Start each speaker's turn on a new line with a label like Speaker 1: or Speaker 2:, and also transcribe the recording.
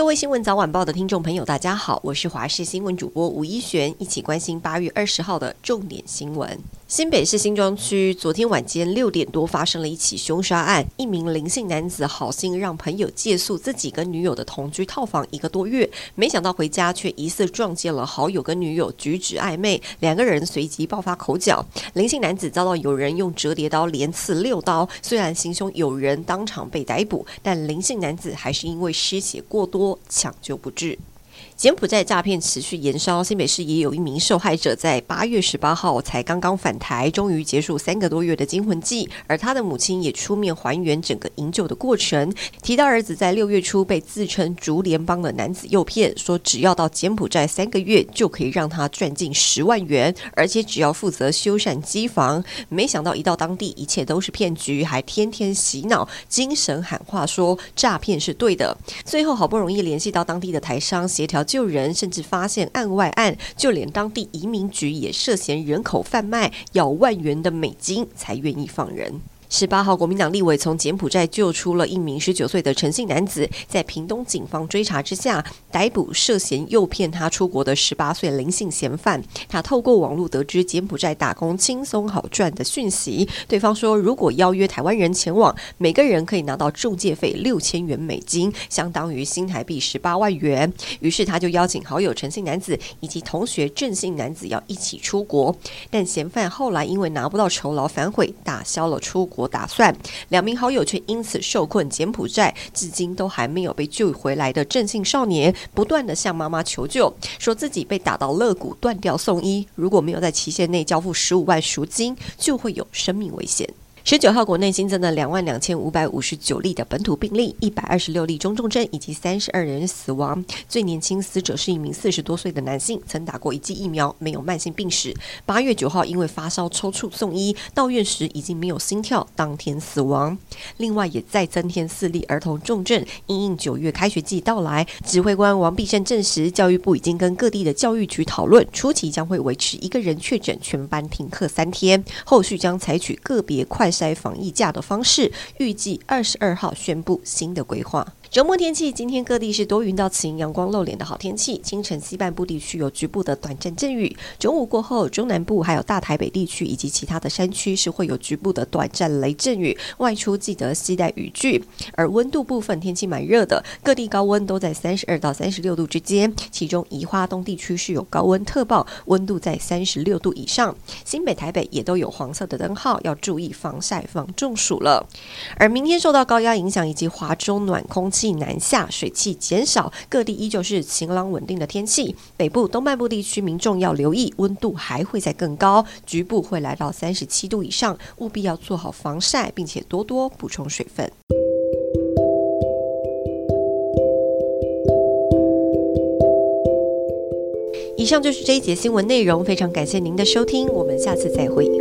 Speaker 1: 各位新闻早晚报的听众朋友，大家好，我是华视新闻主播吴依璇，一起关心八月二十号的重点新闻。新北市新庄区昨天晚间六点多发生了一起凶杀案，一名林姓男子好心让朋友借宿自己跟女友的同居套房一个多月，没想到回家却疑似撞见了好友跟女友举止暧昧，两个人随即爆发口角，林姓男子遭到有人用折叠刀连刺六刀，虽然行凶有人当场被逮捕，但林姓男子还是因为失血过多抢救不治。柬埔寨诈骗持续延烧，新北市也有一名受害者在八月十八号才刚刚返台，终于结束三个多月的惊魂记，而他的母亲也出面还原整个营救的过程，提到儿子在六月初被自称竹联帮的男子诱骗，说只要到柬埔寨三个月就可以让他赚进十万元，而且只要负责修缮机房。没想到一到当地，一切都是骗局，还天天洗脑，精神喊话说诈骗是对的。最后好不容易联系到当地的台商协调。救人，甚至发现案外案，就连当地移民局也涉嫌人口贩卖，要万元的美金才愿意放人。十八号，国民党立委从柬埔寨救出了一名十九岁的陈姓男子，在屏东警方追查之下，逮捕涉嫌诱骗他出国的十八岁林姓嫌犯。他透过网络得知柬埔寨打工轻松好赚的讯息，对方说如果邀约台湾人前往，每个人可以拿到中介费六千元美金，相当于新台币十八万元。于是他就邀请好友陈姓男子以及同学郑姓男子要一起出国，但嫌犯后来因为拿不到酬劳反悔，打消了出国。我打算，两名好友却因此受困柬埔寨，至今都还没有被救回来的郑姓少年，不断的向妈妈求救，说自己被打到肋骨断掉送医，如果没有在期限内交付十五万赎金，就会有生命危险。十九号，国内新增了两万两千五百五十九例的本土病例，一百二十六例中重症，以及三十二人死亡。最年轻死者是一名四十多岁的男性，曾打过一剂疫苗，没有慢性病史。八月九号，因为发烧抽搐送医，到院时已经没有心跳，当天死亡。另外，也再增添四例儿童重症。因应九月开学季到来，指挥官王必胜证实，教育部已经跟各地的教育局讨论，初期将会维持一个人确诊全班停课三天，后续将采取个别快筛防疫假的方式，预计二十二号宣布新的规划。周末天气，今天各地是多云到晴，阳光露脸的好天气。清晨西半部地区有局部的短暂阵雨，中午过后，中南部还有大台北地区以及其他的山区是会有局部的短暂雷阵雨。外出记得携带雨具。而温度部分，天气蛮热的，各地高温都在三十二到三十六度之间。其中宜花东地区是有高温特报，温度在三十六度以上。新北、台北也都有黄色的灯号，要注意防晒防中暑了。而明天受到高压影响以及华中暖空气。气南下，水汽减少，各地依旧是晴朗稳定的天气。北部、东半部地区民众要留意，温度还会再更高，局部会来到三十七度以上，务必要做好防晒，并且多多补充水分。以上就是这一节新闻内容，非常感谢您的收听，我们下次再会。